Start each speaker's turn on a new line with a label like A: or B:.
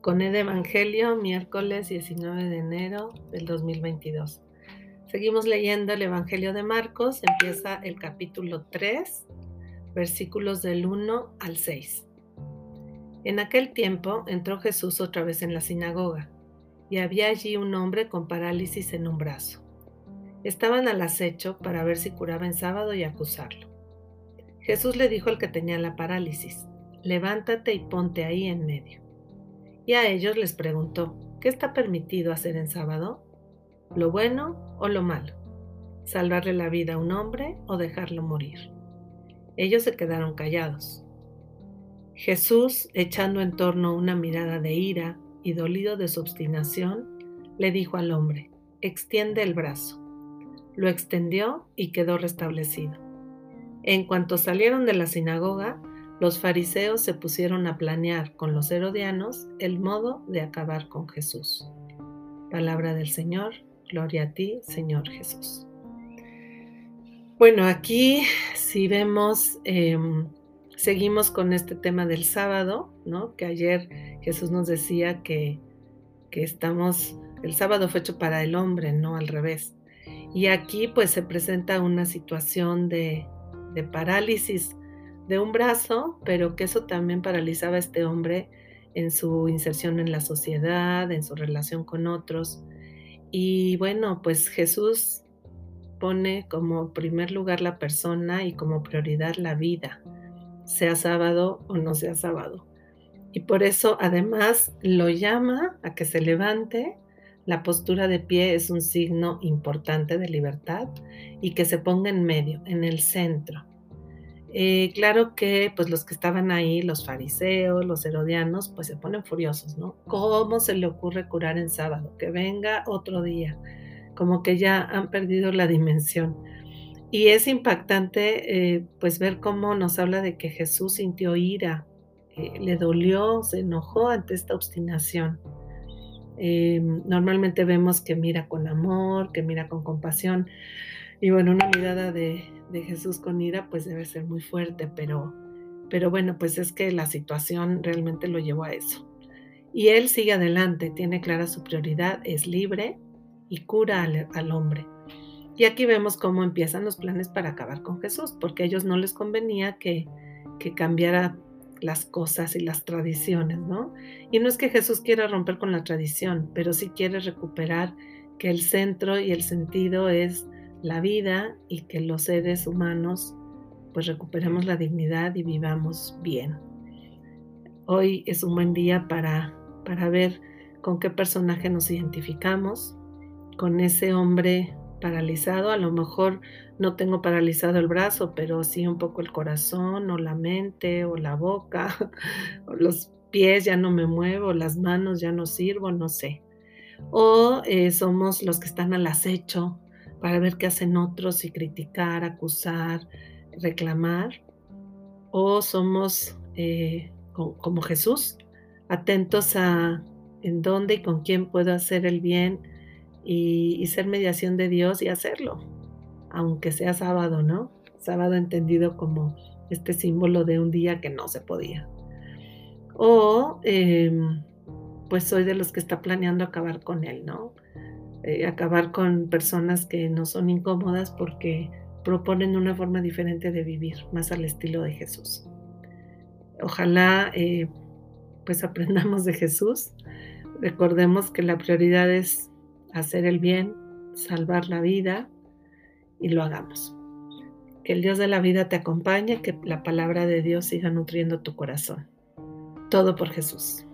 A: con el Evangelio, miércoles 19 de enero del 2022. Seguimos leyendo el Evangelio de Marcos, empieza el capítulo 3, versículos del 1 al 6. En aquel tiempo entró Jesús otra vez en la sinagoga, y había allí un hombre con parálisis en un brazo. Estaban al acecho para ver si curaba en sábado y acusarlo. Jesús le dijo al que tenía la parálisis, levántate y ponte ahí en medio y a ellos les preguntó, ¿qué está permitido hacer en sábado? ¿Lo bueno o lo malo? ¿Salvarle la vida a un hombre o dejarlo morir? Ellos se quedaron callados. Jesús, echando en torno una mirada de ira y dolido de su obstinación, le dijo al hombre, extiende el brazo. Lo extendió y quedó restablecido. En cuanto salieron de la sinagoga, los fariseos se pusieron a planear con los herodianos el modo de acabar con Jesús. Palabra del Señor, gloria a ti, Señor Jesús. Bueno, aquí si vemos, em, seguimos con este tema del sábado, ¿no? Que ayer Jesús nos decía que, que estamos, el sábado fue hecho para el hombre, no al revés. Y aquí pues se presenta una situación de, de parálisis de un brazo, pero que eso también paralizaba a este hombre en su inserción en la sociedad, en su relación con otros. Y bueno, pues Jesús pone como primer lugar la persona y como prioridad la vida, sea sábado o no sea sábado. Y por eso además lo llama a que se levante. La postura de pie es un signo importante de libertad y que se ponga en medio, en el centro. Eh, claro que pues los que estaban ahí, los fariseos, los herodianos, pues se ponen furiosos, ¿no? ¿Cómo se le ocurre curar en sábado? Que venga otro día, como que ya han perdido la dimensión. Y es impactante eh, pues ver cómo nos habla de que Jesús sintió ira, eh, le dolió, se enojó ante esta obstinación. normalmente vemos que mira con amor, que mira con compasión. Y bueno, una mirada de, de Jesús con ira, pues debe ser muy fuerte, pero, pero bueno, pues es que la situación realmente lo llevó a eso. Y él sigue adelante, tiene clara su prioridad, es libre y cura al, hombre. Y aquí vemos cómo empiezan los planes para acabar con Jesús, porque a ellos no les convenía que, que cambiara las cosas y las tradiciones, ¿no? Y no es que Jesús quiera romper con la tradición, pero sí quiere recuperar que el centro y el sentido es la vida y que los seres humanos pues recuperemos la dignidad y vivamos bien. Hoy es un buen día para, para ver con qué personaje nos identificamos, con ese hombre paralizado, a lo mejor no tengo paralizado el brazo, pero sí un poco el corazón o la mente o la boca, o los pies ya no me muevo, las manos ya no sirvo, no sé. O eh, somos los que están al acecho para ver qué hacen otros y criticar, acusar, reclamar, o somos eh, como Jesús, atentos a en dónde y con quién puedo hacer el bien y, ser mediación de Dios y hacerlo, aunque sea sábado, ¿no? Sábado entendido como este símbolo de un día que no se podía. O em, pues soy de los que está planeando acabar con él, ¿no? Eh, acabar con personas que no son incómodas porque proponen una forma diferente de vivir, más al estilo de Jesús. Ojalá eh, pues aprendamos de Jesús, recordemos que la prioridad es hacer el bien, salvar la vida y lo hagamos. Que el Dios de la vida te acompañe, que la palabra de Dios siga nutriendo tu corazón. Todo por Jesús.